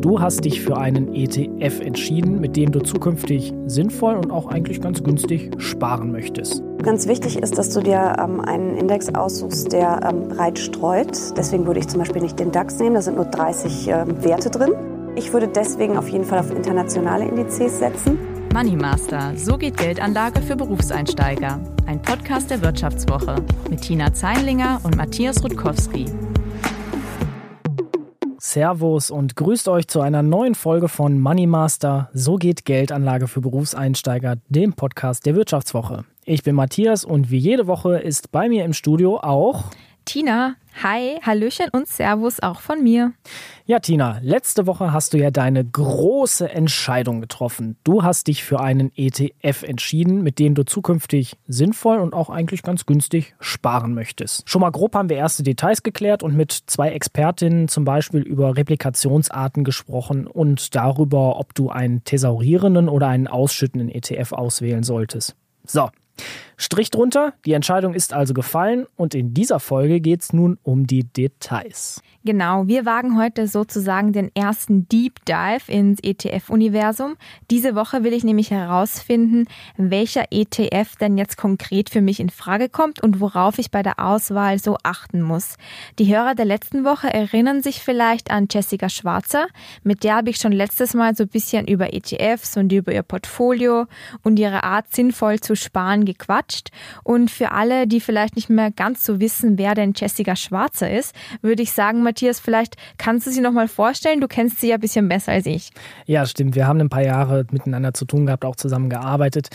Du hast dich für einen ETF entschieden, mit dem du zukünftig sinnvoll und auch eigentlich ganz günstig sparen möchtest. Ganz wichtig ist, dass du dir ähm, einen Index aussuchst, der ähm, breit streut. Deswegen würde ich zum Beispiel nicht den DAX nehmen, da sind nur 30 ähm, Werte drin. Ich würde deswegen auf jeden Fall auf internationale Indizes setzen. Money Master, so geht Geldanlage für Berufseinsteiger. Ein Podcast der Wirtschaftswoche mit Tina Zeinlinger und Matthias Rutkowski. Servus und grüßt euch zu einer neuen Folge von Money Master. So geht Geldanlage für Berufseinsteiger, dem Podcast der Wirtschaftswoche. Ich bin Matthias und wie jede Woche ist bei mir im Studio auch Tina. Hi, Hallöchen und Servus auch von mir. Ja, Tina, letzte Woche hast du ja deine große Entscheidung getroffen. Du hast dich für einen ETF entschieden, mit dem du zukünftig sinnvoll und auch eigentlich ganz günstig sparen möchtest. Schon mal grob haben wir erste Details geklärt und mit zwei Expertinnen zum Beispiel über Replikationsarten gesprochen und darüber, ob du einen thesaurierenden oder einen ausschüttenden ETF auswählen solltest. So, Strich drunter, die Entscheidung ist also gefallen und in dieser Folge geht es nun um die Details. Genau, wir wagen heute sozusagen den ersten Deep Dive ins ETF-Universum. Diese Woche will ich nämlich herausfinden, welcher ETF denn jetzt konkret für mich in Frage kommt und worauf ich bei der Auswahl so achten muss. Die Hörer der letzten Woche erinnern sich vielleicht an Jessica Schwarzer. Mit der habe ich schon letztes Mal so ein bisschen über ETFs und über ihr Portfolio und ihre Art sinnvoll zu sparen gequatscht. Und für alle, die vielleicht nicht mehr ganz so wissen, wer denn Jessica Schwarzer ist, würde ich sagen, Matthias, vielleicht kannst du sie noch mal vorstellen. Du kennst sie ja ein bisschen besser als ich. Ja, stimmt. Wir haben ein paar Jahre miteinander zu tun gehabt, auch zusammen gearbeitet.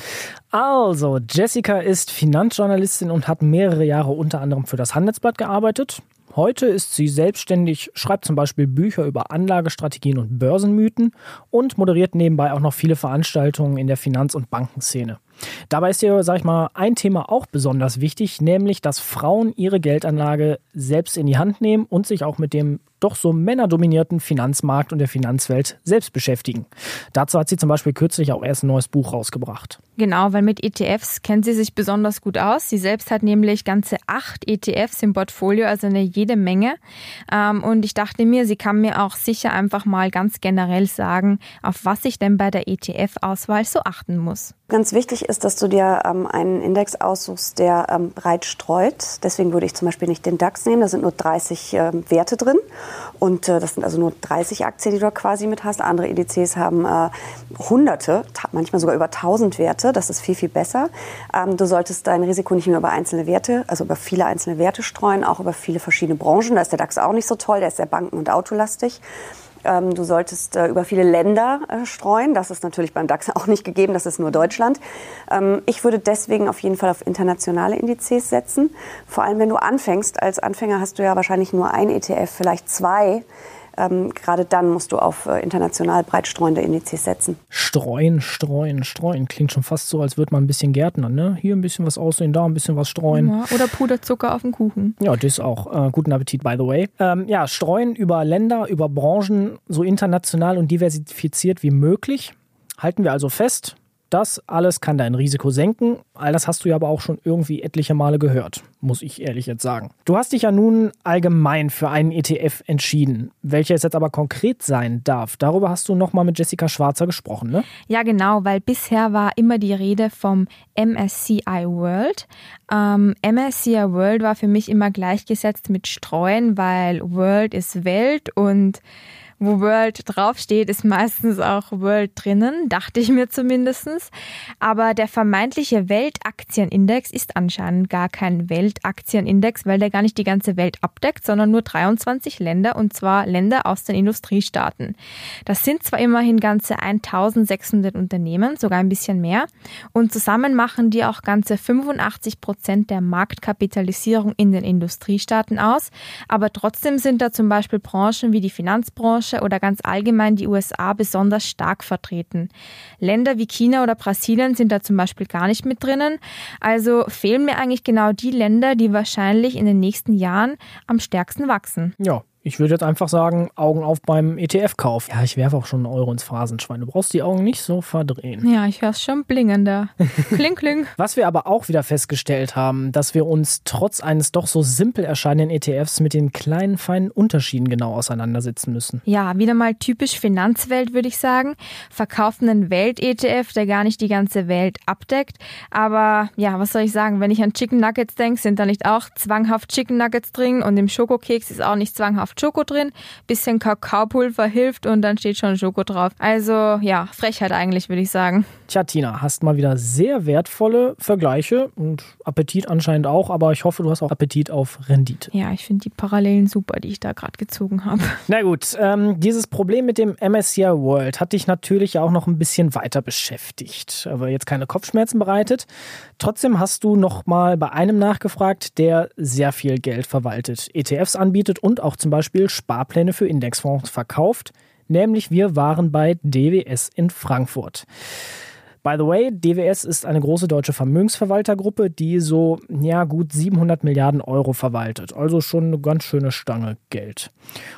Also, Jessica ist Finanzjournalistin und hat mehrere Jahre unter anderem für das Handelsblatt gearbeitet. Heute ist sie selbstständig, schreibt zum Beispiel Bücher über Anlagestrategien und Börsenmythen und moderiert nebenbei auch noch viele Veranstaltungen in der Finanz- und Bankenszene. Dabei ist hier, sag ich mal, ein Thema auch besonders wichtig, nämlich, dass Frauen ihre Geldanlage selbst in die Hand nehmen und sich auch mit dem doch so männerdominierten Finanzmarkt und der Finanzwelt selbst beschäftigen. Dazu hat sie zum Beispiel kürzlich auch erst ein neues Buch rausgebracht. Genau, weil mit ETFs kennt sie sich besonders gut aus. Sie selbst hat nämlich ganze acht ETFs im Portfolio, also eine jede Menge. Ähm, und ich dachte mir, sie kann mir auch sicher einfach mal ganz generell sagen, auf was ich denn bei der ETF-Auswahl so achten muss. Ganz wichtig ist, dass du dir ähm, einen Index aussuchst, der ähm, breit streut. Deswegen würde ich zum Beispiel nicht den DAX nehmen. Da sind nur 30 ähm, Werte drin. Und äh, das sind also nur 30 Aktien, die du quasi mit hast. Andere Indizes haben äh, Hunderte, manchmal sogar über 1000 Werte. Das ist viel, viel besser. Ähm, du solltest dein Risiko nicht nur über einzelne Werte, also über viele einzelne Werte streuen, auch über viele verschiedene Branchen. Da ist der DAX auch nicht so toll. Der ist sehr banken- und autolastig. Ähm, du solltest äh, über viele Länder äh, streuen. Das ist natürlich beim DAX auch nicht gegeben, das ist nur Deutschland. Ähm, ich würde deswegen auf jeden Fall auf internationale Indizes setzen. Vor allem, wenn du anfängst. Als Anfänger hast du ja wahrscheinlich nur ein ETF, vielleicht zwei. Ähm, gerade dann musst du auf äh, international breit streuende Indizes setzen. Streuen, streuen, streuen. Klingt schon fast so, als würde man ein bisschen gärtnern. Ne? Hier ein bisschen was aussehen, da ein bisschen was streuen. Ja, oder Puderzucker auf dem Kuchen. Ja, das auch. Äh, guten Appetit, by the way. Ähm, ja, streuen über Länder, über Branchen, so international und diversifiziert wie möglich. Halten wir also fest, das alles kann dein Risiko senken. All das hast du ja aber auch schon irgendwie etliche Male gehört, muss ich ehrlich jetzt sagen. Du hast dich ja nun allgemein für einen ETF entschieden. Welcher es jetzt aber konkret sein darf, darüber hast du nochmal mit Jessica Schwarzer gesprochen, ne? Ja, genau, weil bisher war immer die Rede vom MSCI World. Ähm, MSCI World war für mich immer gleichgesetzt mit Streuen, weil World ist Welt und wo World draufsteht, ist meistens auch World drinnen, dachte ich mir zumindestens. Aber der vermeintliche Weltaktienindex ist anscheinend gar kein Weltaktienindex, weil der gar nicht die ganze Welt abdeckt, sondern nur 23 Länder und zwar Länder aus den Industriestaaten. Das sind zwar immerhin ganze 1600 Unternehmen, sogar ein bisschen mehr, und zusammen machen die auch ganze 85 Prozent der Marktkapitalisierung in den Industriestaaten aus, aber trotzdem sind da zum Beispiel Branchen wie die Finanzbranche, Branche oder ganz allgemein die USA besonders stark vertreten. Länder wie China oder Brasilien sind da zum Beispiel gar nicht mit drinnen. Also fehlen mir eigentlich genau die Länder, die wahrscheinlich in den nächsten Jahren am stärksten wachsen. Ja, Ich würde jetzt einfach sagen, Augen auf beim ETF-Kauf. Ja, ich werfe auch schon einen Euro ins Phrasenschwein. Du brauchst die Augen nicht so verdrehen. Ja, ich höre es schon blingender. kling, kling. Was wir aber auch wieder festgestellt haben, dass wir uns trotz eines doch so simpel erscheinenden ETFs mit den kleinen, feinen Unterschieden genau auseinandersetzen müssen. Ja, wieder mal typisch Finanzwelt, würde ich sagen. Verkaufen einen Welt-ETF, der gar nicht die ganze Welt abdeckt. Aber ja, was soll ich sagen? Wenn ich an Chicken Nuggets denke, sind da nicht auch zwanghaft Chicken Nuggets drin und im Schokokeks ist auch nicht zwanghaft Schoko drin, bisschen Kakaopulver hilft und dann steht schon Schoko drauf. Also ja, Frechheit eigentlich, würde ich sagen. Tja, Tina, hast mal wieder sehr wertvolle Vergleiche und Appetit anscheinend auch, aber ich hoffe, du hast auch Appetit auf Rendite. Ja, ich finde die Parallelen super, die ich da gerade gezogen habe. Na gut, ähm, dieses Problem mit dem MSCI World hat dich natürlich auch noch ein bisschen weiter beschäftigt, aber jetzt keine Kopfschmerzen bereitet. Trotzdem hast du noch mal bei einem nachgefragt, der sehr viel Geld verwaltet, ETFs anbietet und auch zum Beispiel Sparpläne für Indexfonds verkauft, nämlich wir waren bei DWS in Frankfurt. By the way, DWS ist eine große deutsche Vermögensverwaltergruppe, die so ja, gut 700 Milliarden Euro verwaltet. Also schon eine ganz schöne Stange Geld.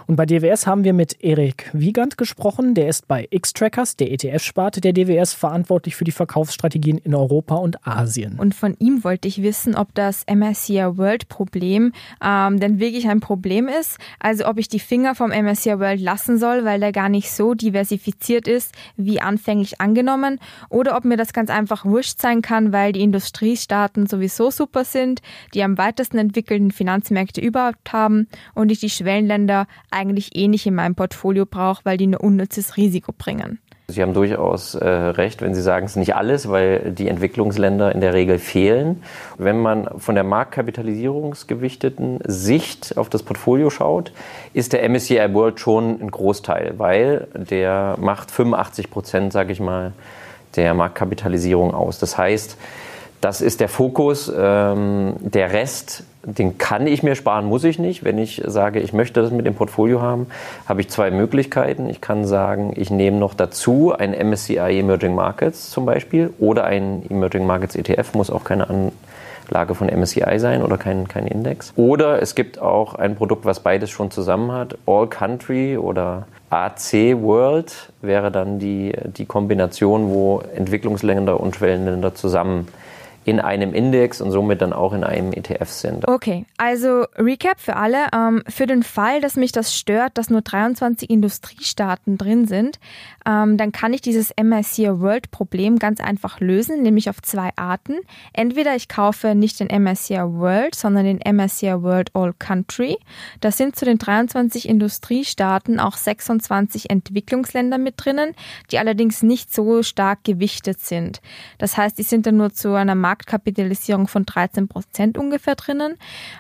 Und bei DWS haben wir mit Erik Wiegand gesprochen. Der ist bei X-Trackers, der ETF-Sparte der DWS, verantwortlich für die Verkaufsstrategien in Europa und Asien. Und von ihm wollte ich wissen, ob das MSCI World Problem ähm, denn wirklich ein Problem ist. Also ob ich die Finger vom MSCI World lassen soll, weil der gar nicht so diversifiziert ist, wie anfänglich angenommen. Oder ob mir das ganz einfach wurscht sein kann, weil die Industriestaaten sowieso super sind, die am weitesten entwickelten Finanzmärkte überhaupt haben und ich die Schwellenländer eigentlich eh nicht in meinem Portfolio brauche, weil die nur unnützes Risiko bringen. Sie haben durchaus äh, recht, wenn Sie sagen, es ist nicht alles, weil die Entwicklungsländer in der Regel fehlen. Wenn man von der marktkapitalisierungsgewichteten Sicht auf das Portfolio schaut, ist der MSCI World schon ein Großteil, weil der macht 85 Prozent, sage ich mal, der Marktkapitalisierung aus. Das heißt, das ist der Fokus. Ähm, der Rest, den kann ich mir sparen, muss ich nicht. Wenn ich sage, ich möchte das mit dem Portfolio haben, habe ich zwei Möglichkeiten. Ich kann sagen, ich nehme noch dazu ein MSCI Emerging Markets zum Beispiel oder ein Emerging Markets ETF, muss auch keine Anlage von MSCI sein oder kein, kein Index. Oder es gibt auch ein Produkt, was beides schon zusammen hat, All Country oder AC World wäre dann die, die Kombination, wo Entwicklungsländer und Schwellenländer zusammen in einem Index und somit dann auch in einem ETF sind. Okay, also Recap für alle. Ähm, für den Fall, dass mich das stört, dass nur 23 Industriestaaten drin sind, ähm, dann kann ich dieses MSCI World Problem ganz einfach lösen, nämlich auf zwei Arten. Entweder ich kaufe nicht den MSCI World, sondern den MSCI World All Country. Das sind zu den 23 Industriestaaten auch 26 Entwicklungsländer mit drinnen, die allerdings nicht so stark gewichtet sind. Das heißt, die sind dann nur zu einer Markt Marktkapitalisierung von 13 Prozent ungefähr drinnen.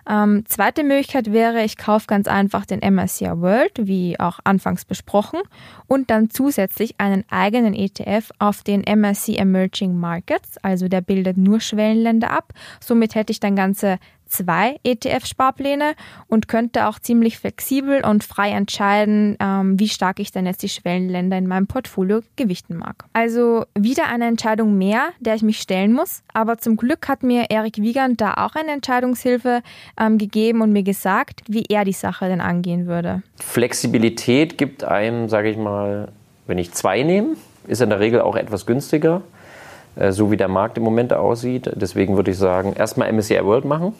Ähm, zweite Möglichkeit wäre, ich kaufe ganz einfach den MSCI World, wie auch anfangs besprochen, und dann zusätzlich einen eigenen ETF auf den MSCI Emerging Markets, also der bildet nur Schwellenländer ab. Somit hätte ich dann ganze zwei ETF-Sparpläne und könnte auch ziemlich flexibel und frei entscheiden, ähm, wie stark ich denn jetzt die Schwellenländer in meinem Portfolio gewichten mag. Also wieder eine Entscheidung mehr, der ich mich stellen muss. Aber zum Glück hat mir Erik Wiegand da auch eine Entscheidungshilfe ähm, gegeben und mir gesagt, wie er die Sache denn angehen würde. Flexibilität gibt einem, sage ich mal, wenn ich zwei nehme, ist in der Regel auch etwas günstiger äh, so wie der Markt im Moment aussieht. Deswegen würde ich sagen, erstmal MSCI World machen.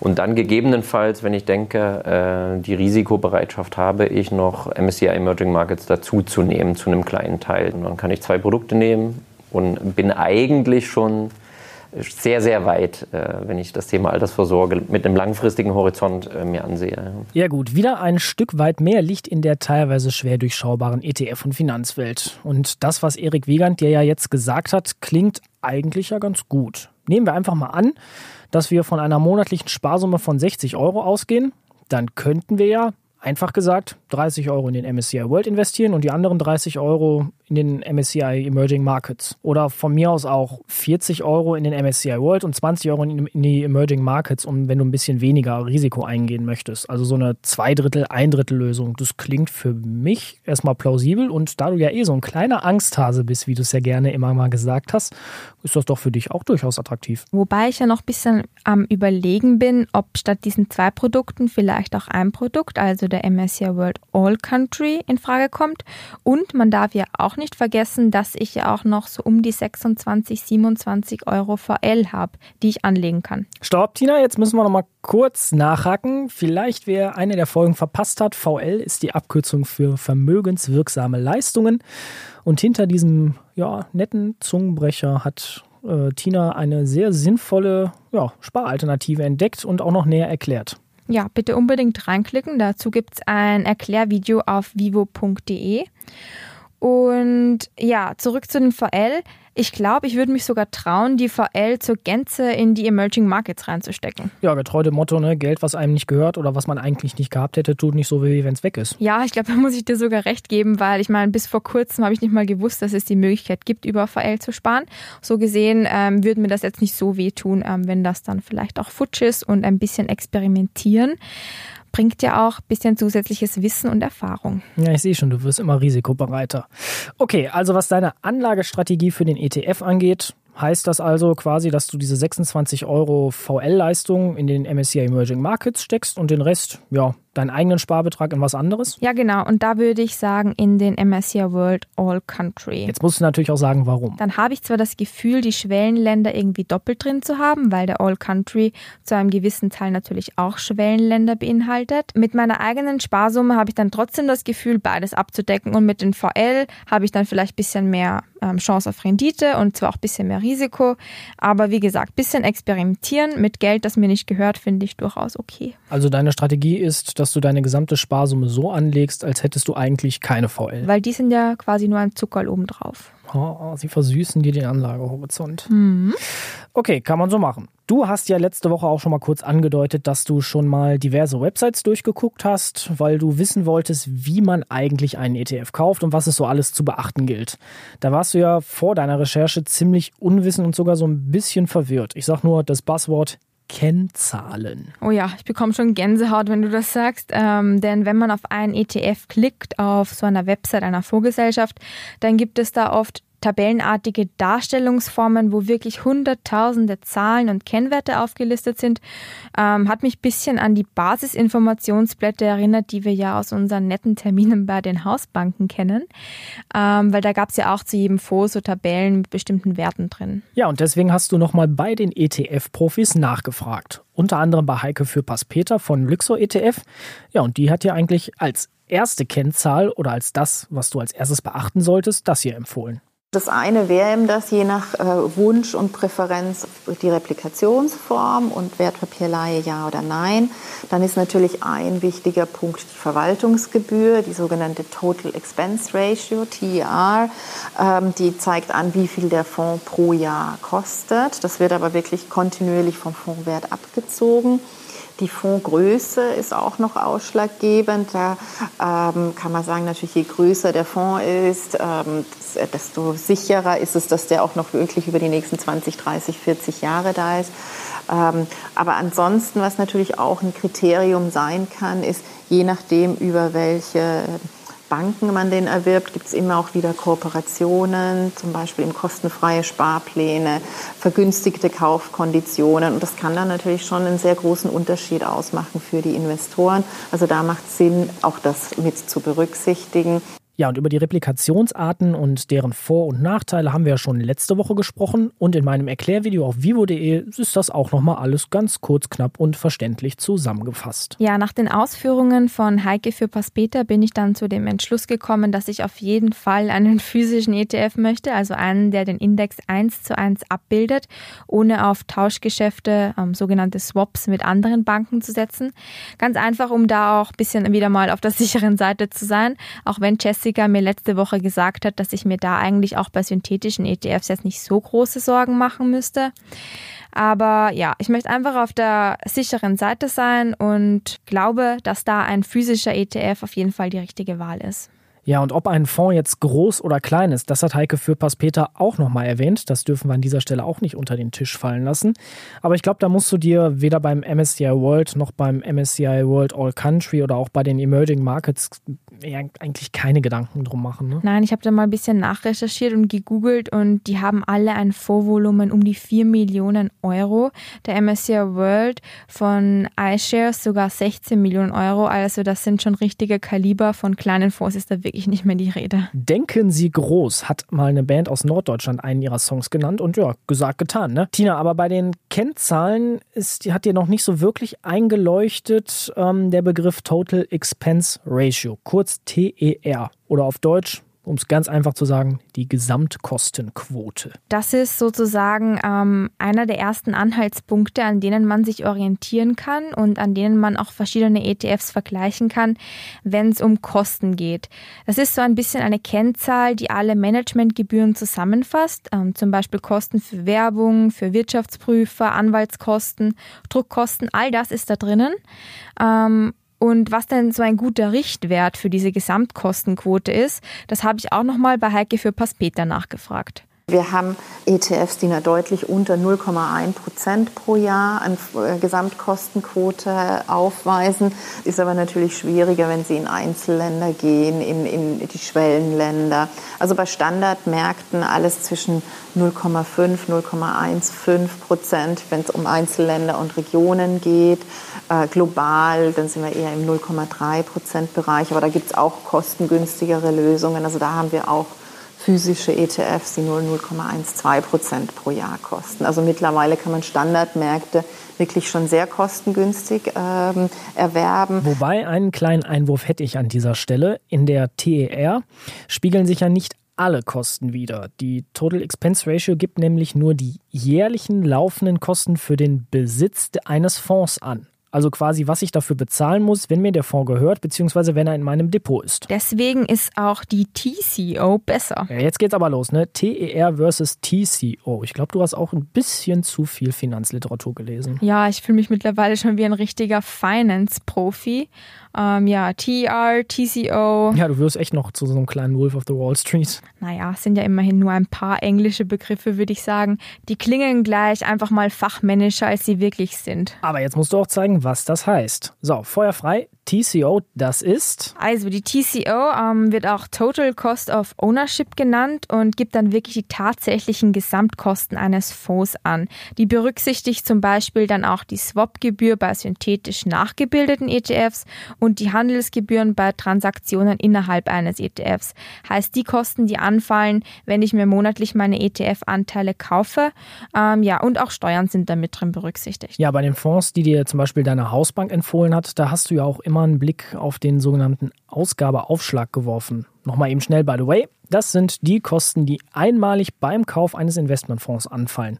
Und dann gegebenenfalls, wenn ich denke, äh, die Risikobereitschaft habe, ich noch MSCI Emerging Markets dazu zu nehmen, zu einem kleinen Teil. Und dann kann ich zwei Produkte nehmen und bin eigentlich schon sehr, sehr weit, äh, wenn ich das Thema Altersvorsorge mit einem langfristigen Horizont äh, mir ansehe. Ja gut, wieder ein Stück weit mehr liegt in der teilweise schwer durchschaubaren ETF- und Finanzwelt. Und das, was Erik Wiegand dir ja jetzt gesagt hat, klingt eigentlich ja ganz gut. Nehmen wir einfach mal an, dass wir von einer monatlichen Sparsumme von 60 Euro ausgehen, dann könnten wir ja einfach gesagt 30 Euro in den MSCI World investieren und die anderen 30 Euro in den MSCI Emerging Markets. Oder von mir aus auch 40 Euro in den MSCI World und 20 Euro in, die Emerging Markets, um wenn du ein bisschen weniger Risiko eingehen möchtest. Also so eine Zweidrittel, Eindrittel Lösung. Das klingt für mich erstmal plausibel und da du ja eh so ein kleiner Angsthase bist, wie du es ja gerne immer mal gesagt hast, ist das doch für dich auch durchaus attraktiv. Wobei ich ja noch ein bisschen am Überlegen bin, ob statt diesen zwei Produkten vielleicht auch ein Produkt, also der MSCI World All Country, in Frage kommt. Und man darf ja auch nicht vergessen, dass ich ja auch noch so um die 26, 27 Euro VL habe, die ich anlegen kann. Stopp, Tina, jetzt müssen wir noch mal kurz nachhaken. Vielleicht, wer eine der Folgen verpasst hat, VL ist die Abkürzung für vermögenswirksame Leistungen. Und hinter diesem ja, netten Zungenbrecher hat äh, Tina eine sehr sinnvolle ja, Sparalternative entdeckt und auch noch näher erklärt. Ja, bitte unbedingt reinklicken. Dazu gibt es ein Erklärvideo auf vivo.de. Und ja, zurück zu den VL. Ich glaube, ich würde mich sogar trauen, die VL zur Gänze in die Emerging Markets reinzustecken. Ja, getreu dem Motto, ne? Geld, was einem nicht gehört oder was man eigentlich nicht gehabt hätte, tut nicht so weh, wenn es weg ist. Ja, ich glaube, da muss ich dir sogar recht geben, weil ich meine, bis vor kurzem habe ich nicht mal gewusst, dass es die Möglichkeit gibt, über VL zu sparen. So gesehen ähm, würde mir das jetzt nicht so wehtun, ähm, wenn das dann vielleicht auch futsch ist und ein bisschen experimentieren bringt ja auch ein bisschen zusätzliches Wissen und Erfahrung. Ja, ich sehe schon, du wirst immer risikobereiter. Okay, also was deine Anlagestrategie für den ETF angeht, heißt das also quasi, dass du diese 26 Euro VL-Leistung in den MSCI Emerging Markets steckst und den Rest, ja, deinen eigenen Sparbetrag in was anderes? Ja, genau. Und da würde ich sagen, in den MSCI World All Country. Jetzt musst du natürlich auch sagen, warum. Dann habe ich zwar das Gefühl, die Schwellenländer irgendwie doppelt drin zu haben, weil der All Country zu einem gewissen Teil natürlich auch Schwellenländer beinhaltet. Mit meiner eigenen Sparsumme habe ich dann trotzdem das Gefühl, beides abzudecken. Und mit den VL habe ich dann vielleicht ein bisschen mehr ähm, Chance auf Rendite und zwar auch ein bisschen mehr Risiko. Aber wie gesagt, ein bisschen experimentieren mit Geld, das mir nicht gehört, finde ich durchaus okay. Also deine Strategie ist, dass du deine gesamte Sparsumme so anlegst, als hättest du eigentlich keine VL. Weil die sind ja quasi nur ein Zuckerl obendrauf. Oh, sie versüßen dir den Anlagehorizont. Mhm. Okay, kann man so machen. Du hast ja letzte Woche auch schon mal kurz angedeutet, dass du schon mal diverse Websites durchgeguckt hast, weil du wissen wolltest, wie man eigentlich einen ETF kauft und was es so alles zu beachten gilt. Da warst du ja vor deiner Recherche ziemlich unwissend und sogar so ein bisschen verwirrt. Ich sag nur das Buzzword Kennzahlen. Oh ja, ich bekomme schon Gänsehaut, wenn du das sagst. Ähm, denn wenn man auf einen ETF klickt, auf so einer Website einer Fondsgesellschaft, dann gibt es da oft tabellenartige Darstellungsformen, wo wirklich hunderttausende Zahlen und Kennwerte aufgelistet sind, ähm, hat mich ein bisschen an die Basisinformationsblätter erinnert, die wir ja aus unseren netten Terminen bei den Hausbanken kennen, ähm, weil da gab es ja auch zu jedem Fonds so Tabellen mit bestimmten Werten drin. Ja, und deswegen hast du nochmal bei den ETF-Profis nachgefragt. Unter anderem bei Heike Fürpass-Peter von Luxor ETF. Ja, und die hat ja eigentlich als erste Kennzahl oder als das, was du als erstes beachten solltest, das hier empfohlen. Das eine wäre eben das, je nach äh, Wunsch und Präferenz, die Replikationsform und Wertpapierleihe ja oder nein. Dann ist natürlich ein wichtiger Punkt die Verwaltungsgebühr, die sogenannte Total Expense Ratio, TER. Ähm, die zeigt an, wie viel der Fonds pro Jahr kostet. Das wird aber wirklich kontinuierlich vom Fondswert abgezogen. Die Fondsgröße ist auch noch ausschlaggebend. Da ähm, kann man sagen, natürlich je größer der Fonds ist, ähm, desto sicherer ist es, dass der auch noch wirklich über die nächsten 20, 30, 40 Jahre da ist. Ähm, aber ansonsten, was natürlich auch ein Kriterium sein kann, ist, je nachdem, über welche Banken man den erwirbt, gibt es immer auch wieder Kooperationen, zum Beispiel in kostenfreie Sparpläne, vergünstigte Kaufkonditionen. Und das kann dann natürlich schon einen sehr großen Unterschied ausmachen für die Investoren. Also da macht es Sinn, auch das mit zu berücksichtigen. Ja, und über die Replikationsarten und deren Vor- und Nachteile haben wir ja schon letzte Woche gesprochen und in meinem Erklärvideo auf vivo.de ist das auch nochmal alles ganz kurz, knapp und verständlich zusammengefasst. Ja, nach den Ausführungen von Heike für Paspeter bin ich dann zu dem Entschluss gekommen, dass ich auf jeden Fall einen physischen ETF möchte, also einen, der den Index eins zu eins abbildet, ohne auf Tauschgeschäfte, ähm, sogenannte Swaps mit anderen Banken zu setzen. Ganz einfach, um da auch ein bisschen wieder mal auf der sicheren Seite zu sein, auch wenn Jesse Jessica mir letzte Woche gesagt hat, dass ich mir da eigentlich auch bei synthetischen ETFs jetzt nicht so große Sorgen machen müsste. Aber ja, ich möchte einfach auf der sicheren Seite sein und glaube, dass da ein physischer ETF auf jeden Fall die richtige Wahl ist. Ja, und ob ein Fonds jetzt groß oder klein ist, das hat Heike Fürpass-Peter auch nochmal erwähnt. Das dürfen wir an dieser Stelle auch nicht unter den Tisch fallen lassen. Aber ich glaube, da musst du dir weder beim MSCI World noch beim MSCI World All Country oder auch bei den Emerging Markets eigentlich keine Gedanken drum machen. Ne? Nein, ich habe da mal ein bisschen nachrecherchiert und gegoogelt und die haben alle ein Vorvolumen um die 4 Millionen Euro. Der MSCI World von iShares sogar 16 Millionen Euro. Also das sind schon richtige Kaliber. Von kleinen Fonds ist da wirklich nicht mehr die Rede. Denken Sie groß, hat mal eine Band aus Norddeutschland einen ihrer Songs genannt und ja, gesagt, getan. Ne? Tina, aber bei den Kennzahlen ist, hat dir noch nicht so wirklich eingeleuchtet ähm, der Begriff Total Expense Ratio, kurz TER oder auf Deutsch um es ganz einfach zu sagen, die Gesamtkostenquote. Das ist sozusagen ähm, einer der ersten Anhaltspunkte, an denen man sich orientieren kann und an denen man auch verschiedene ETFs vergleichen kann, wenn es um Kosten geht. Das ist so ein bisschen eine Kennzahl, die alle Managementgebühren zusammenfasst, ähm, zum Beispiel Kosten für Werbung, für Wirtschaftsprüfer, Anwaltskosten, Druckkosten, all das ist da drinnen. Ähm, und was denn so ein guter Richtwert für diese Gesamtkostenquote ist, das habe ich auch nochmal bei Heike für Paspeter nachgefragt. Wir haben ETFs, die eine deutlich unter 0,1 Prozent pro Jahr an äh, Gesamtkostenquote aufweisen. Ist aber natürlich schwieriger, wenn Sie in Einzelländer gehen, in, in die Schwellenländer. Also bei Standardmärkten alles zwischen 0,5, 0,15 Prozent, wenn es um Einzelländer und Regionen geht. Äh, global, dann sind wir eher im 0,3 Prozent Bereich. Aber da gibt es auch kostengünstigere Lösungen. Also da haben wir auch physische ETFs, die nur 0,12 Prozent pro Jahr kosten. Also mittlerweile kann man Standardmärkte wirklich schon sehr kostengünstig ähm, erwerben. Wobei einen kleinen Einwurf hätte ich an dieser Stelle. In der TER spiegeln sich ja nicht alle Kosten wieder. Die Total Expense Ratio gibt nämlich nur die jährlichen laufenden Kosten für den Besitz eines Fonds an. Also quasi, was ich dafür bezahlen muss, wenn mir der Fonds gehört, beziehungsweise wenn er in meinem Depot ist. Deswegen ist auch die TCO besser. Ja, jetzt geht's aber los, ne? TER versus TCO. Ich glaube, du hast auch ein bisschen zu viel Finanzliteratur gelesen. Ja, ich fühle mich mittlerweile schon wie ein richtiger Finance-Profi. Ähm, ja, TR, TCO. Ja, du wirst echt noch zu so einem kleinen Wolf of the Wall Street. Naja, es sind ja immerhin nur ein paar englische Begriffe, würde ich sagen. Die klingen gleich einfach mal fachmännischer, als sie wirklich sind. Aber jetzt musst du auch zeigen, was das heißt. So, Feuer frei. TCO, das ist? Also die TCO ähm, wird auch Total Cost of Ownership genannt und gibt dann wirklich die tatsächlichen Gesamtkosten eines Fonds an. Die berücksichtigt zum Beispiel dann auch die Swap-Gebühr bei synthetisch nachgebildeten ETFs und die Handelsgebühren bei Transaktionen innerhalb eines ETFs. Heißt die Kosten, die anfallen, wenn ich mir monatlich meine ETF-Anteile kaufe. Ähm, ja, und auch Steuern sind damit drin berücksichtigt. Ja, bei den Fonds, die dir zum Beispiel deine Hausbank empfohlen hat, da hast du ja auch immer mal einen Blick auf den sogenannten Ausgabeaufschlag geworfen. Nochmal eben schnell, by the way. Das sind die Kosten, die einmalig beim Kauf eines Investmentfonds anfallen.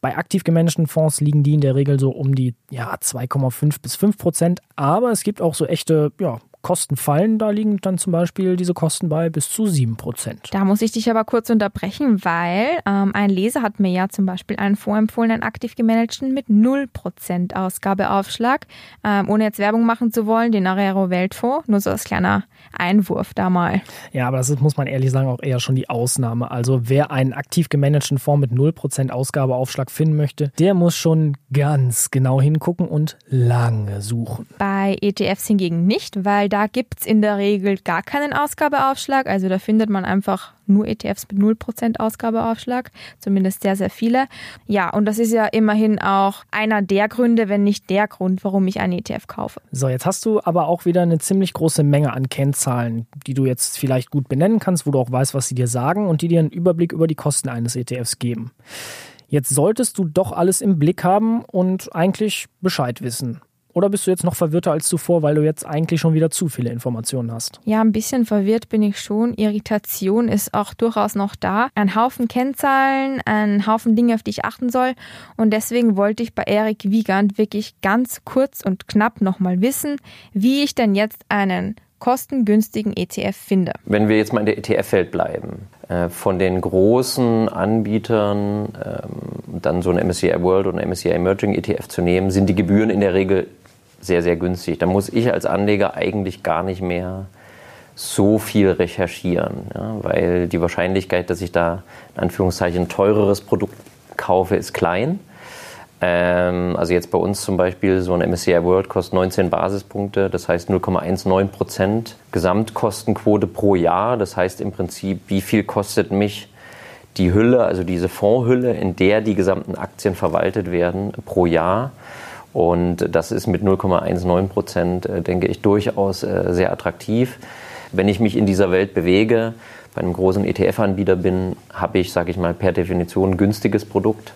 Bei aktiv gemanagten Fonds liegen die in der Regel so um die ja, 2,5 bis 5 Prozent. Aber es gibt auch so echte ja, Kosten fallen, da liegen dann zum Beispiel diese Kosten bei bis zu 7%. Da muss ich dich aber kurz unterbrechen, weil ähm, ein Leser hat mir ja zum Beispiel einen vorempfohlenen aktiv gemanagten mit 0% Ausgabeaufschlag, ähm, ohne jetzt Werbung machen zu wollen, den Arero Weltfonds. Nur so als kleiner Einwurf da mal. Ja, aber das ist, muss man ehrlich sagen, auch eher schon die Ausnahme. Also wer einen aktiv gemanagten Fonds mit 0% Ausgabeaufschlag finden möchte, der muss schon ganz genau hingucken und lange suchen. Bei ETFs hingegen nicht, weil da gibt es in der Regel gar keinen Ausgabeaufschlag. Also da findet man einfach nur ETFs mit 0% Ausgabeaufschlag, zumindest sehr, sehr viele. Ja, und das ist ja immerhin auch einer der Gründe, wenn nicht der Grund, warum ich einen ETF kaufe. So, jetzt hast du aber auch wieder eine ziemlich große Menge an Kennzahlen, die du jetzt vielleicht gut benennen kannst, wo du auch weißt, was sie dir sagen und die dir einen Überblick über die Kosten eines ETFs geben. Jetzt solltest du doch alles im Blick haben und eigentlich Bescheid wissen. Oder bist du jetzt noch verwirrter als zuvor, weil du jetzt eigentlich schon wieder zu viele Informationen hast? Ja, ein bisschen verwirrt bin ich schon. Irritation ist auch durchaus noch da. Ein Haufen Kennzahlen, ein Haufen Dinge, auf die ich achten soll. Und deswegen wollte ich bei Erik Wiegand wirklich ganz kurz und knapp nochmal wissen, wie ich denn jetzt einen kostengünstigen ETF finde. Wenn wir jetzt mal in der ETF-Welt bleiben, äh, von den großen Anbietern ähm, dann so ein MSCI World und ein MSCI Emerging ETF zu nehmen, sind die Gebühren in der Regel sehr, sehr günstig. Da muss ich als Anleger eigentlich gar nicht mehr so viel recherchieren, ja, weil die Wahrscheinlichkeit, dass ich da in Anführungszeichen ein teureres Produkt kaufe, ist klein. Ähm, also jetzt bei uns zum Beispiel so ein MSCI World kostet 19 Basispunkte, das heißt 0,19 Prozent Gesamtkostenquote pro Jahr. Das heißt im Prinzip, wie viel kostet mich die Hülle, also diese Fondshülle, in der die gesamten Aktien verwaltet werden pro Jahr. Und das ist mit 0,19 Prozent, äh, denke ich, durchaus äh, sehr attraktiv. Wenn ich mich in dieser Welt bewege, bei einem großen ETF-Anbieter bin, habe ich, sage ich mal, per Definition ein günstiges Produkt.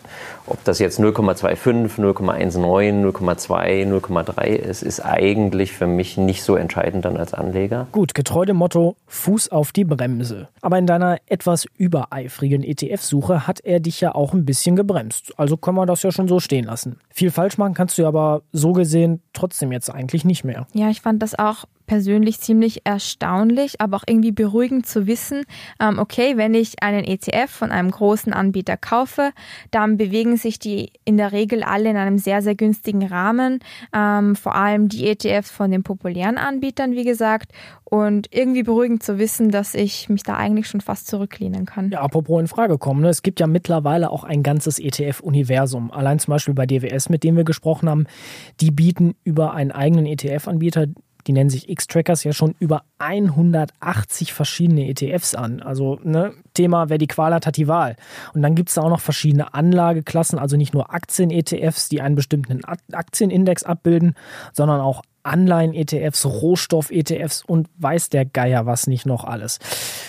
Ob das jetzt 0,25, 0,19, 0,2, 0,3 ist, ist eigentlich für mich nicht so entscheidend dann als Anleger. Gut, getreu dem Motto Fuß auf die Bremse. Aber in deiner etwas übereifrigen ETF-Suche hat er dich ja auch ein bisschen gebremst. Also können wir das ja schon so stehen lassen. Viel falsch machen kannst du aber so gesehen trotzdem jetzt eigentlich nicht mehr. Ja, ich fand das auch persönlich ziemlich erstaunlich, aber auch irgendwie beruhigend zu wissen, ähm, okay, wenn ich einen ETF von einem großen Anbieter kaufe, dann bewegen sich die in der Regel alle in einem sehr, sehr günstigen Rahmen. Ähm, vor allem die ETFs von den populären Anbietern, wie gesagt. Und irgendwie beruhigend zu wissen, dass ich mich da eigentlich schon fast zurücklehnen kann. Ja, apropos in Frage kommen. Ne? Es gibt ja mittlerweile auch ein ganzes ETF-Universum. Allein zum Beispiel bei DWS, mit dem wir gesprochen haben, die bieten über einen eigenen ETF-Anbieter die nennen sich X-Trackers, ja schon über 180 verschiedene ETFs an. Also ne, Thema, wer die Qual hat, hat die Wahl. Und dann gibt es da auch noch verschiedene Anlageklassen, also nicht nur Aktien-ETFs, die einen bestimmten Aktienindex abbilden, sondern auch Anleihen-ETFs, Rohstoff-ETFs und weiß der Geier was nicht noch alles.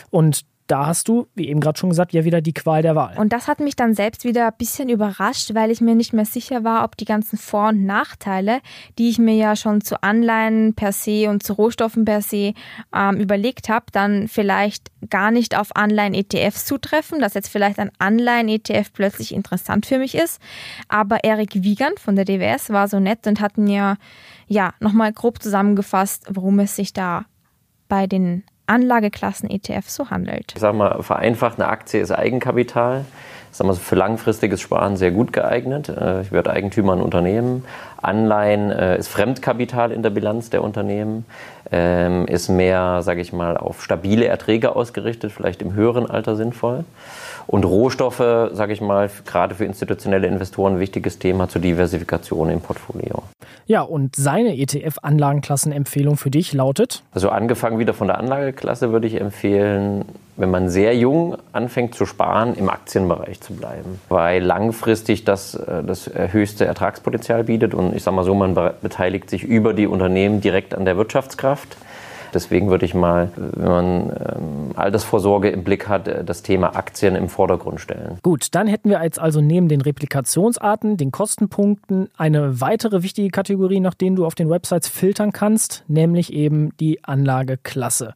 Und da hast du, wie eben gerade schon gesagt, ja wieder die Qual der Wahl. Und das hat mich dann selbst wieder ein bisschen überrascht, weil ich mir nicht mehr sicher war, ob die ganzen Vor- und Nachteile, die ich mir ja schon zu Anleihen per se und zu Rohstoffen per se ähm, überlegt habe, dann vielleicht gar nicht auf Anleihen-ETFs zutreffen, dass jetzt vielleicht ein Anleihen-ETF plötzlich interessant für mich ist. Aber Erik Wiegand von der DWS war so nett und hat mir ja nochmal grob zusammengefasst, worum es sich da bei den Anlageklassen ETF so handelt. Ich sage mal, vereinfacht, eine Aktie ist Eigenkapital. Ich sage mal, für langfristiges Sparen sehr gut geeignet. Äh, ich werde Eigentümer an Unternehmen. Anleihen äh, ist Fremdkapital in der Bilanz der Unternehmen, ähm, ist mehr, sage ich mal, auf stabile Erträge ausgerichtet, vielleicht im höheren Alter sinnvoll. Und Rohstoffe, sage ich mal, gerade für institutionelle Investoren ein wichtiges Thema zur Diversifikation im Portfolio. Ja, und seine ETF-Anlagenklassenempfehlung für dich lautet? Also angefangen wieder von der Anlageklasse würde ich empfehlen, wenn man sehr jung anfängt zu sparen, im Aktienbereich zu bleiben, weil langfristig das äh, das höchste Ertragspotenzial bietet und ich sage mal so, man beteiligt sich über die Unternehmen direkt an der Wirtschaftskraft. Deswegen würde ich mal, wenn man ähm, Altersvorsorge im Blick hat, äh, das Thema Aktien im Vordergrund stellen. Gut, dann hätten wir jetzt also neben den Replikationsarten, den Kostenpunkten eine weitere wichtige Kategorie, nach denen du auf den Websites filtern kannst, nämlich eben die Anlageklasse.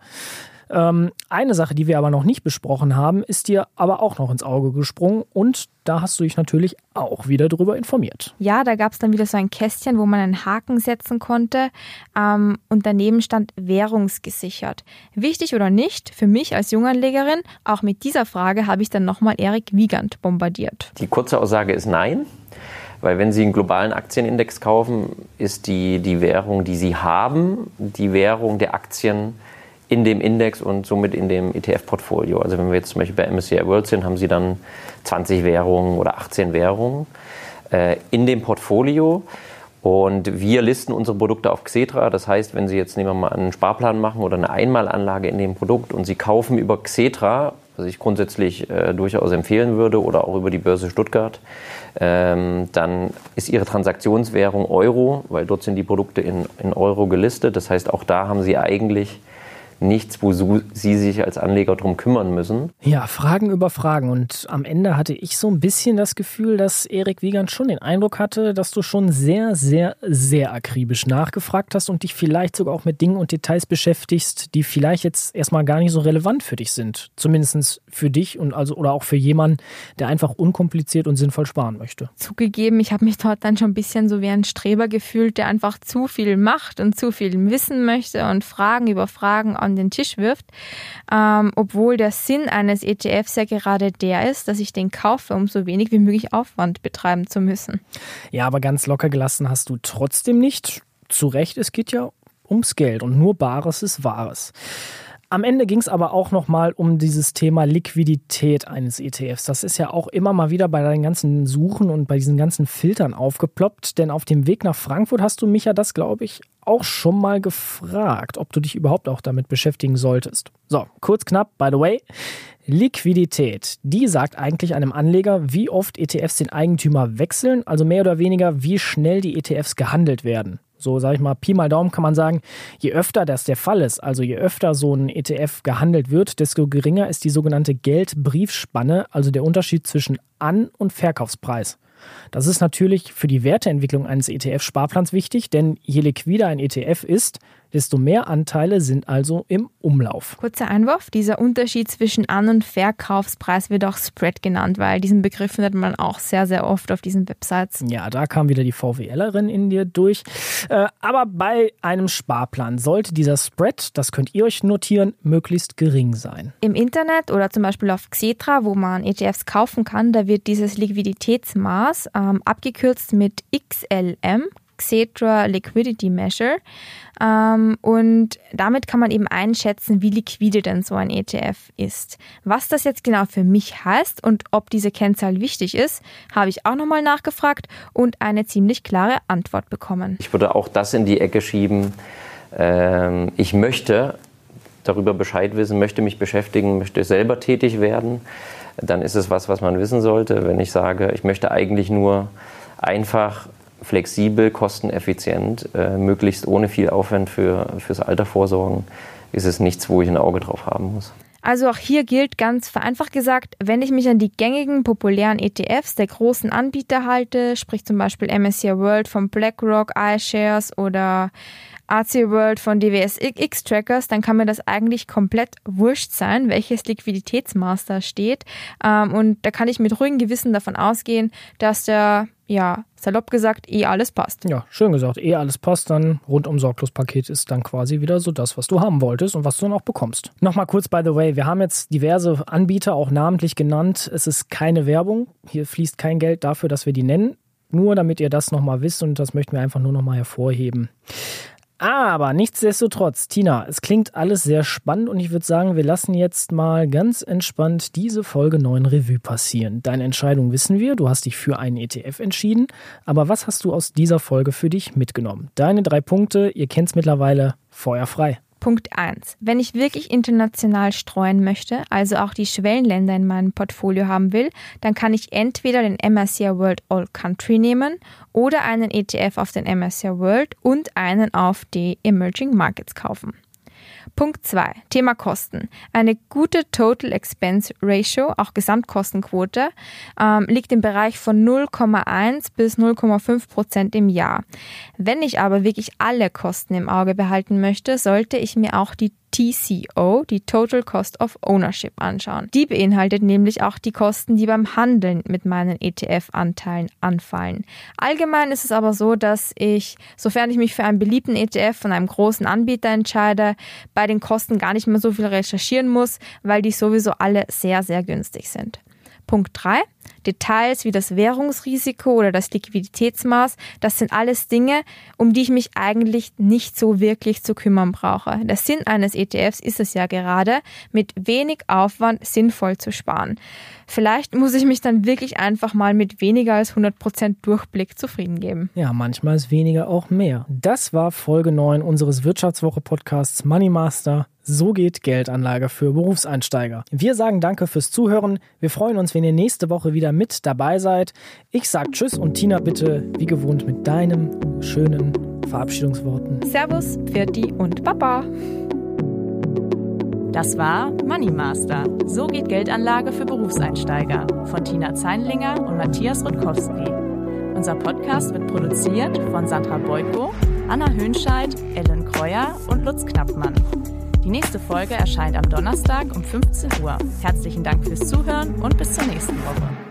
Ähm, eine Sache, die wir aber noch nicht besprochen haben, ist dir aber auch noch ins Auge gesprungen und da hast du dich natürlich auch wieder darüber informiert. Ja, da gab es dann wieder so ein Kästchen, wo man einen Haken setzen konnte ähm, und daneben stand währungsgesichert. Wichtig oder nicht, für mich als Junganlegerin, auch mit dieser Frage habe ich dann nochmal Erik Wiegand bombardiert. Die kurze Aussage ist nein. Weil wenn Sie einen globalen Aktienindex kaufen, ist die, die Währung, die Sie haben, die Währung der Aktien in dem Index und somit in dem ETF-Portfolio. Also wenn wir jetzt zum Beispiel bei MSCI World sind, haben Sie dann 20 Währungen oder 18 Währungen äh, in dem Portfolio. Und wir listen unsere Produkte auf Xetra. Das heißt, wenn Sie jetzt nehmen wir mal einen Sparplan machen oder eine Einmalanlage in dem Produkt und Sie kaufen über Xetra, was ich grundsätzlich äh, durchaus empfehlen würde, oder auch über die Börse Stuttgart, ähm, dann ist Ihre Transaktionswährung Euro, weil dort sind die Produkte in, in Euro gelistet. Das heißt, auch da haben Sie eigentlich nichts, wo Sie sich als Anleger drum kümmern müssen. Ja, Fragen über Fragen. Und am Ende hatte ich so ein bisschen das Gefühl, dass Erik Wiegand schon den Eindruck hatte, dass du schon sehr, sehr, sehr akribisch nachgefragt hast und dich vielleicht sogar auch mit Dingen und Details beschäftigst, die vielleicht jetzt erstmal gar nicht so relevant für dich sind. Zumindest für dich und also oder auch für jemanden, der einfach unkompliziert und sinnvoll sparen möchte. Zugegeben, ich habe mich dort dann schon ein bisschen so wie ein Streber gefühlt, der einfach zu viel macht und zu viel wissen möchte und Fragen über Fragen an den Tisch wirft, ähm, obwohl der Sinn eines ETFs ja gerade der ist, dass ich den kaufe, um so wenig wie möglich Aufwand betreiben zu müssen. Ja, aber ganz locker gelassen hast du trotzdem nicht. Zu Recht, es geht ja ums Geld und nur Bares ist Wahres. Am Ende ging es aber auch nochmal um dieses Thema Liquidität eines ETFs. Das ist ja auch immer mal wieder bei deinen ganzen Suchen und bei diesen ganzen Filtern aufgeploppt. Denn auf dem Weg nach Frankfurt hast du mich ja das, glaube ich, auch schon mal gefragt, ob du dich überhaupt auch damit beschäftigen solltest. So, kurz knapp, by the way. Liquidität, die sagt eigentlich einem Anleger, wie oft ETFs den Eigentümer wechseln, also mehr oder weniger, wie schnell die ETFs gehandelt werden so sage ich mal, Pi mal Daumen kann man sagen, je öfter das der Fall ist, also je öfter so ein ETF gehandelt wird, desto geringer ist die sogenannte Geldbriefspanne, also der Unterschied zwischen An- und Verkaufspreis. Das ist natürlich für die Werteentwicklung eines ETF-Sparplans wichtig, denn je liquider ein ETF ist, desto mehr Anteile sind also im Umlauf. Kurzer Einwurf, dieser Unterschied zwischen An- und Verkaufspreis wird auch Spread genannt, weil diesen Begriff findet man auch sehr, sehr oft auf diesen Websites. Ja, da kam wieder die VWLerin in dir durch. Äh, aber bei einem Sparplan sollte dieser Spread, das könnt ihr euch notieren, möglichst gering sein. Im Internet oder zum Beispiel auf Xetra, wo man ETFs kaufen kann, da wird dieses Liquiditätsmaß ähm, abgekürzt mit XLM, Xetra Liquidity Measure. Ähm, und damit kann man eben einschätzen, wie liquide denn so ein ETF ist. Was das jetzt genau für mich heißt und ob diese Kennzahl wichtig ist, habe ich auch nochmal nachgefragt und eine ziemlich klare Antwort bekommen. Ich würde auch das in die Ecke schieben. Ähm, ich möchte darüber Bescheid wissen, möchte mich beschäftigen, möchte selber tätig werden. Dann ist es was, was man wissen sollte. Wenn ich sage, ich möchte eigentlich nur einfach flexibel, kosteneffizient, äh, möglichst ohne viel Aufwand für, fürs Alter vorsorgen, ist es nichts, wo ich ein Auge drauf haben muss. Also auch hier gilt ganz vereinfacht gesagt, wenn ich mich an die gängigen populären ETFs der großen Anbieter halte, sprich zum Beispiel MSCI World von BlackRock, iShares oder AC World von DWSX Trackers, dann kann mir das eigentlich komplett wurscht sein, welches Liquiditätsmaß da steht. Ähm, und da kann ich mit ruhigem Gewissen davon ausgehen, dass der, ja, salopp gesagt, eh alles passt. Ja, schön gesagt, eh alles passt, dann rundum sorglos Paket ist dann quasi wieder so das, was du haben wolltest und was du dann auch bekommst. Nochmal kurz, by the way, wir haben jetzt diverse Anbieter auch namentlich genannt. Es ist keine Werbung. Hier fließt kein Geld dafür, dass wir die nennen. Nur damit ihr das nochmal wisst und das möchten wir einfach nur nochmal hervorheben. Aber nichtsdestotrotz, Tina, es klingt alles sehr spannend und ich würde sagen, wir lassen jetzt mal ganz entspannt diese Folge 9 Revue passieren. Deine Entscheidung wissen wir, du hast dich für einen ETF entschieden, aber was hast du aus dieser Folge für dich mitgenommen? Deine drei Punkte, ihr kennt es mittlerweile, feuerfrei. Punkt 1. Wenn ich wirklich international streuen möchte, also auch die Schwellenländer in meinem Portfolio haben will, dann kann ich entweder den MSCI World All Country nehmen oder einen ETF auf den MSCI World und einen auf die Emerging Markets kaufen. Punkt 2. Thema Kosten. Eine gute Total Expense Ratio, auch Gesamtkostenquote, ähm, liegt im Bereich von 0,1 bis 0,5 Prozent im Jahr. Wenn ich aber wirklich alle Kosten im Auge behalten möchte, sollte ich mir auch die TCO, die Total Cost of Ownership, anschauen. Die beinhaltet nämlich auch die Kosten, die beim Handeln mit meinen ETF-Anteilen anfallen. Allgemein ist es aber so, dass ich, sofern ich mich für einen beliebten ETF von einem großen Anbieter entscheide, bei den Kosten gar nicht mehr so viel recherchieren muss, weil die sowieso alle sehr, sehr günstig sind. Punkt 3. Details wie das Währungsrisiko oder das Liquiditätsmaß, das sind alles Dinge, um die ich mich eigentlich nicht so wirklich zu kümmern brauche. Der Sinn eines ETFs ist es ja gerade, mit wenig Aufwand sinnvoll zu sparen. Vielleicht muss ich mich dann wirklich einfach mal mit weniger als 100% Durchblick zufrieden geben. Ja, manchmal ist weniger auch mehr. Das war Folge 9 unseres Wirtschaftswoche-Podcasts Money Master. So geht Geldanlage für Berufseinsteiger. Wir sagen danke fürs Zuhören. Wir freuen uns, wenn ihr nächste Woche wieder mit dabei seid. Ich sag Tschüss und Tina bitte, wie gewohnt, mit deinen schönen Verabschiedungsworten. Servus, Pfirti und Baba. Das war Money Master. So geht Geldanlage für Berufseinsteiger von Tina Zeinlinger und Matthias Rutkowski. Unser Podcast wird produziert von Sandra Beuko, Anna Höhnscheid, Ellen Kreuer und Lutz Knappmann. Die nächste Folge erscheint am Donnerstag um 15 Uhr. Herzlichen Dank fürs Zuhören und bis zur nächsten Woche.